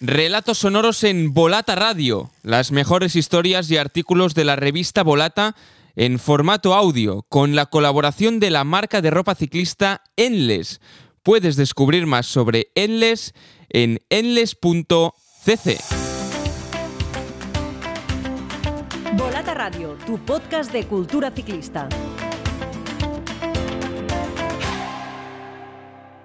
Relatos sonoros en Volata Radio, las mejores historias y artículos de la revista Volata en formato audio, con la colaboración de la marca de ropa ciclista Enles. Puedes descubrir más sobre Enles en enles.cc. Volata Radio, tu podcast de cultura ciclista.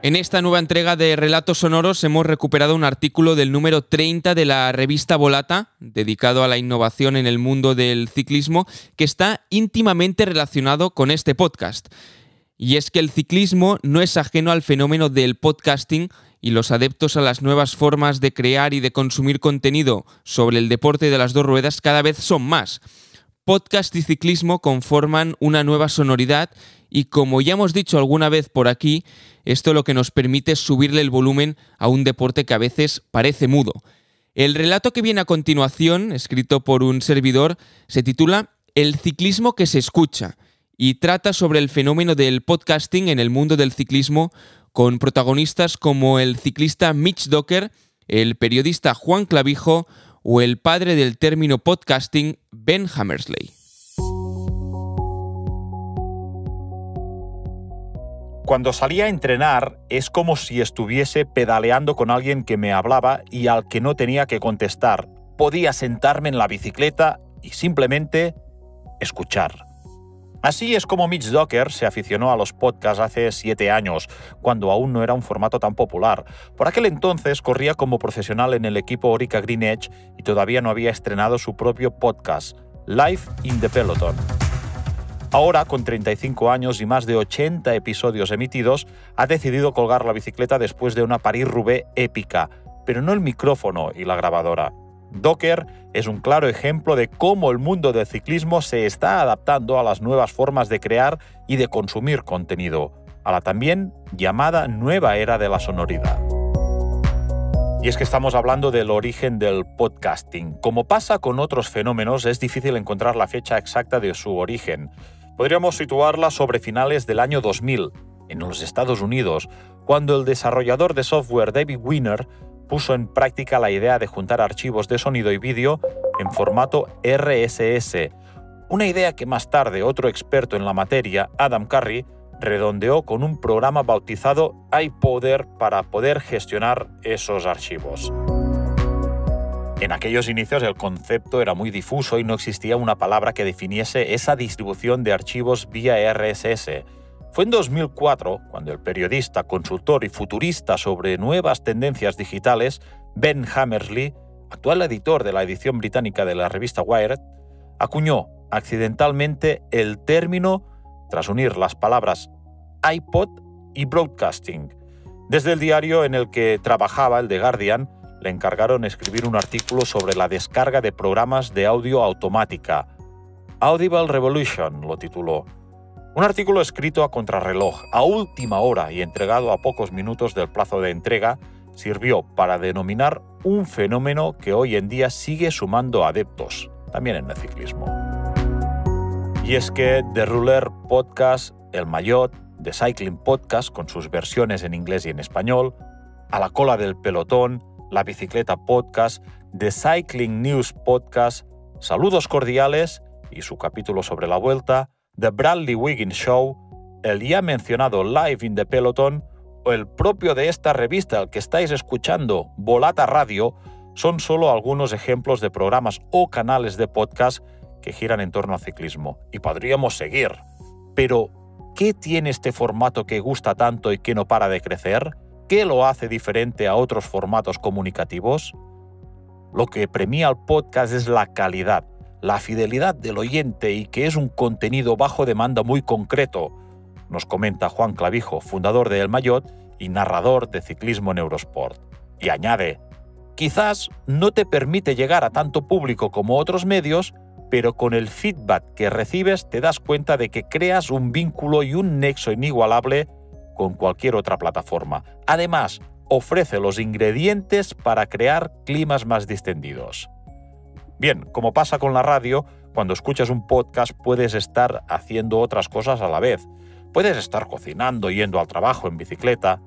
En esta nueva entrega de Relatos Sonoros hemos recuperado un artículo del número 30 de la revista Volata, dedicado a la innovación en el mundo del ciclismo, que está íntimamente relacionado con este podcast. Y es que el ciclismo no es ajeno al fenómeno del podcasting y los adeptos a las nuevas formas de crear y de consumir contenido sobre el deporte de las dos ruedas cada vez son más. Podcast y ciclismo conforman una nueva sonoridad y como ya hemos dicho alguna vez por aquí, esto lo que nos permite es subirle el volumen a un deporte que a veces parece mudo. El relato que viene a continuación, escrito por un servidor, se titula El ciclismo que se escucha y trata sobre el fenómeno del podcasting en el mundo del ciclismo con protagonistas como el ciclista Mitch Docker, el periodista Juan Clavijo o el padre del término podcasting, Ben Hammersley. Cuando salía a entrenar es como si estuviese pedaleando con alguien que me hablaba y al que no tenía que contestar. Podía sentarme en la bicicleta y simplemente escuchar. Así es como Mitch Docker se aficionó a los podcasts hace siete años, cuando aún no era un formato tan popular. Por aquel entonces corría como profesional en el equipo Orica Green Edge y todavía no había estrenado su propio podcast, Life in the Peloton. Ahora, con 35 años y más de 80 episodios emitidos, ha decidido colgar la bicicleta después de una París-Roubaix épica, pero no el micrófono y la grabadora. Docker es un claro ejemplo de cómo el mundo del ciclismo se está adaptando a las nuevas formas de crear y de consumir contenido, a la también llamada nueva era de la sonoridad. Y es que estamos hablando del origen del podcasting. Como pasa con otros fenómenos, es difícil encontrar la fecha exacta de su origen. Podríamos situarla sobre finales del año 2000, en los Estados Unidos, cuando el desarrollador de software David Wiener puso en práctica la idea de juntar archivos de sonido y vídeo en formato RSS, una idea que más tarde otro experto en la materia, Adam Curry, redondeó con un programa bautizado iPoder para poder gestionar esos archivos. En aquellos inicios el concepto era muy difuso y no existía una palabra que definiese esa distribución de archivos vía RSS, fue en 2004 cuando el periodista, consultor y futurista sobre nuevas tendencias digitales, Ben Hammersley, actual editor de la edición británica de la revista Wired, acuñó accidentalmente el término tras unir las palabras iPod y broadcasting. Desde el diario en el que trabajaba, el The Guardian, le encargaron escribir un artículo sobre la descarga de programas de audio automática. Audible Revolution lo tituló un artículo escrito a contrarreloj, a última hora y entregado a pocos minutos del plazo de entrega, sirvió para denominar un fenómeno que hoy en día sigue sumando adeptos, también en el ciclismo. Y es que The Ruler Podcast, El Maillot, The Cycling Podcast con sus versiones en inglés y en español, A la cola del pelotón, La Bicicleta Podcast, The Cycling News Podcast, Saludos Cordiales y su capítulo sobre la vuelta, The Bradley Wiggins Show, el ya mencionado Live in the Peloton o el propio de esta revista al que estáis escuchando, Volata Radio, son solo algunos ejemplos de programas o canales de podcast que giran en torno al ciclismo. Y podríamos seguir. Pero, ¿qué tiene este formato que gusta tanto y que no para de crecer? ¿Qué lo hace diferente a otros formatos comunicativos? Lo que premia al podcast es la calidad, la fidelidad del oyente y que es un contenido bajo demanda muy concreto, nos comenta Juan Clavijo, fundador de El Mayot y narrador de Ciclismo en Eurosport. Y añade, quizás no te permite llegar a tanto público como otros medios, pero con el feedback que recibes te das cuenta de que creas un vínculo y un nexo inigualable con cualquier otra plataforma. Además, ofrece los ingredientes para crear climas más distendidos. Bien, como pasa con la radio, cuando escuchas un podcast puedes estar haciendo otras cosas a la vez. Puedes estar cocinando, yendo al trabajo en bicicleta.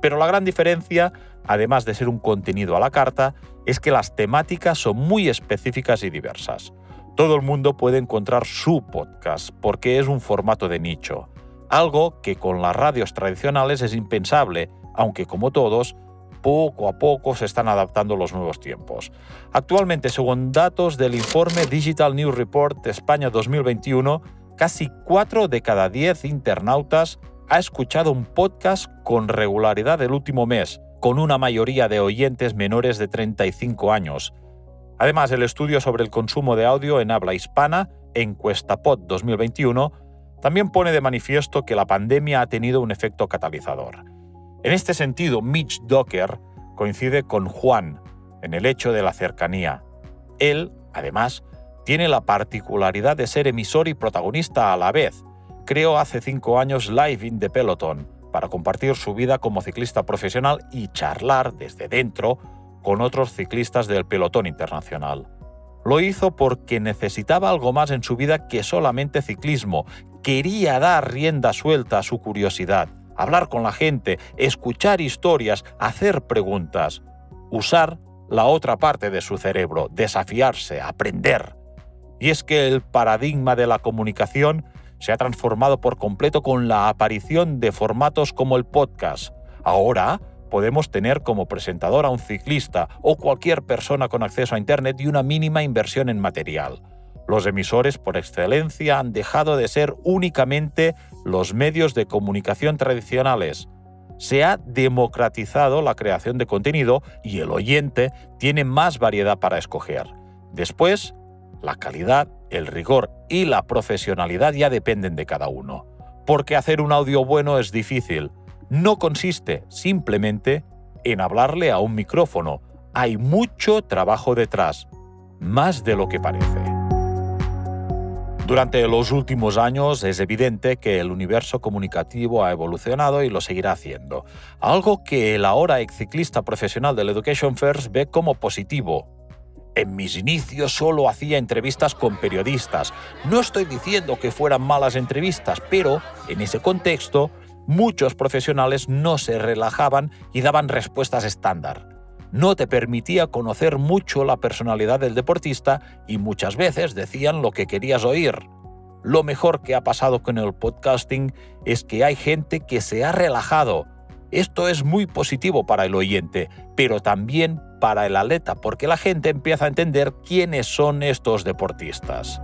Pero la gran diferencia, además de ser un contenido a la carta, es que las temáticas son muy específicas y diversas. Todo el mundo puede encontrar su podcast porque es un formato de nicho, algo que con las radios tradicionales es impensable, aunque como todos, poco a poco se están adaptando los nuevos tiempos. Actualmente, según datos del informe Digital News Report España 2021, casi 4 de cada 10 internautas ha escuchado un podcast con regularidad el último mes, con una mayoría de oyentes menores de 35 años. Además, el estudio sobre el consumo de audio en habla hispana, Encuestapod 2021, también pone de manifiesto que la pandemia ha tenido un efecto catalizador. En este sentido, Mitch Docker coincide con Juan en el hecho de la cercanía. Él, además, tiene la particularidad de ser emisor y protagonista a la vez. Creó hace cinco años Live in the Peloton para compartir su vida como ciclista profesional y charlar desde dentro con otros ciclistas del pelotón internacional. Lo hizo porque necesitaba algo más en su vida que solamente ciclismo. Quería dar rienda suelta a su curiosidad hablar con la gente, escuchar historias, hacer preguntas, usar la otra parte de su cerebro, desafiarse, aprender. Y es que el paradigma de la comunicación se ha transformado por completo con la aparición de formatos como el podcast. Ahora podemos tener como presentador a un ciclista o cualquier persona con acceso a Internet y una mínima inversión en material. Los emisores por excelencia han dejado de ser únicamente los medios de comunicación tradicionales. Se ha democratizado la creación de contenido y el oyente tiene más variedad para escoger. Después, la calidad, el rigor y la profesionalidad ya dependen de cada uno. Porque hacer un audio bueno es difícil. No consiste simplemente en hablarle a un micrófono. Hay mucho trabajo detrás, más de lo que parece. Durante los últimos años es evidente que el universo comunicativo ha evolucionado y lo seguirá haciendo, algo que el ahora ex ciclista profesional del Education First ve como positivo. En mis inicios solo hacía entrevistas con periodistas. No estoy diciendo que fueran malas entrevistas, pero en ese contexto muchos profesionales no se relajaban y daban respuestas estándar no te permitía conocer mucho la personalidad del deportista y muchas veces decían lo que querías oír. Lo mejor que ha pasado con el podcasting es que hay gente que se ha relajado. Esto es muy positivo para el oyente, pero también para el atleta, porque la gente empieza a entender quiénes son estos deportistas.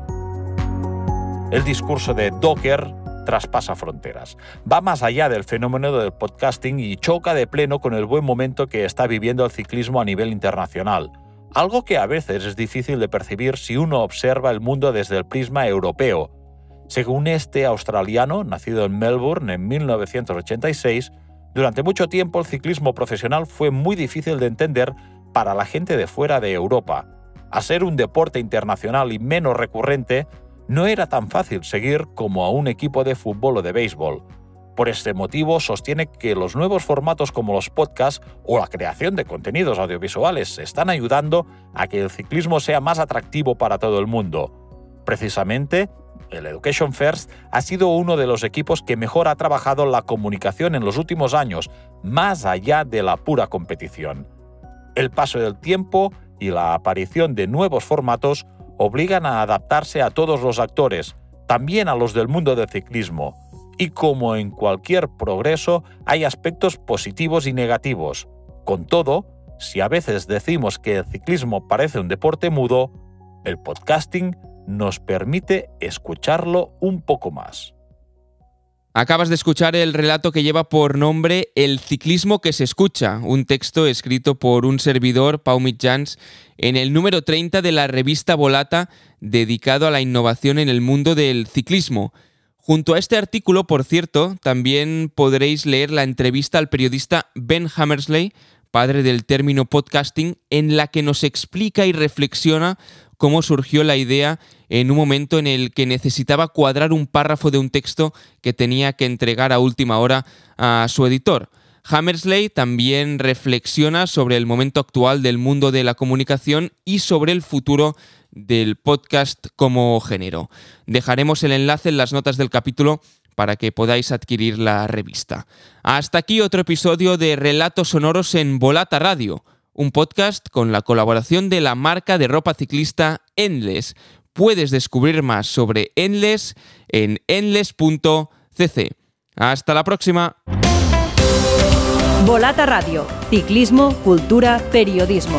El discurso de Docker traspasa fronteras. Va más allá del fenómeno del podcasting y choca de pleno con el buen momento que está viviendo el ciclismo a nivel internacional. Algo que a veces es difícil de percibir si uno observa el mundo desde el prisma europeo. Según este australiano, nacido en Melbourne en 1986, durante mucho tiempo el ciclismo profesional fue muy difícil de entender para la gente de fuera de Europa. A ser un deporte internacional y menos recurrente, no era tan fácil seguir como a un equipo de fútbol o de béisbol. Por este motivo, sostiene que los nuevos formatos como los podcasts o la creación de contenidos audiovisuales están ayudando a que el ciclismo sea más atractivo para todo el mundo. Precisamente, el Education First ha sido uno de los equipos que mejor ha trabajado la comunicación en los últimos años, más allá de la pura competición. El paso del tiempo y la aparición de nuevos formatos obligan a adaptarse a todos los actores, también a los del mundo del ciclismo. Y como en cualquier progreso, hay aspectos positivos y negativos. Con todo, si a veces decimos que el ciclismo parece un deporte mudo, el podcasting nos permite escucharlo un poco más. Acabas de escuchar el relato que lleva por nombre El ciclismo que se escucha, un texto escrito por un servidor, Pau Mitjans, en el número 30 de la revista Volata, dedicado a la innovación en el mundo del ciclismo. Junto a este artículo, por cierto, también podréis leer la entrevista al periodista Ben Hammersley, padre del término podcasting, en la que nos explica y reflexiona cómo surgió la idea en un momento en el que necesitaba cuadrar un párrafo de un texto que tenía que entregar a última hora a su editor. Hammersley también reflexiona sobre el momento actual del mundo de la comunicación y sobre el futuro del podcast como género. Dejaremos el enlace en las notas del capítulo para que podáis adquirir la revista. Hasta aquí otro episodio de Relatos Sonoros en Volata Radio, un podcast con la colaboración de la marca de ropa ciclista Endless. Puedes descubrir más sobre Endless en endless.cc. Hasta la próxima. Volata Radio, ciclismo, cultura, periodismo.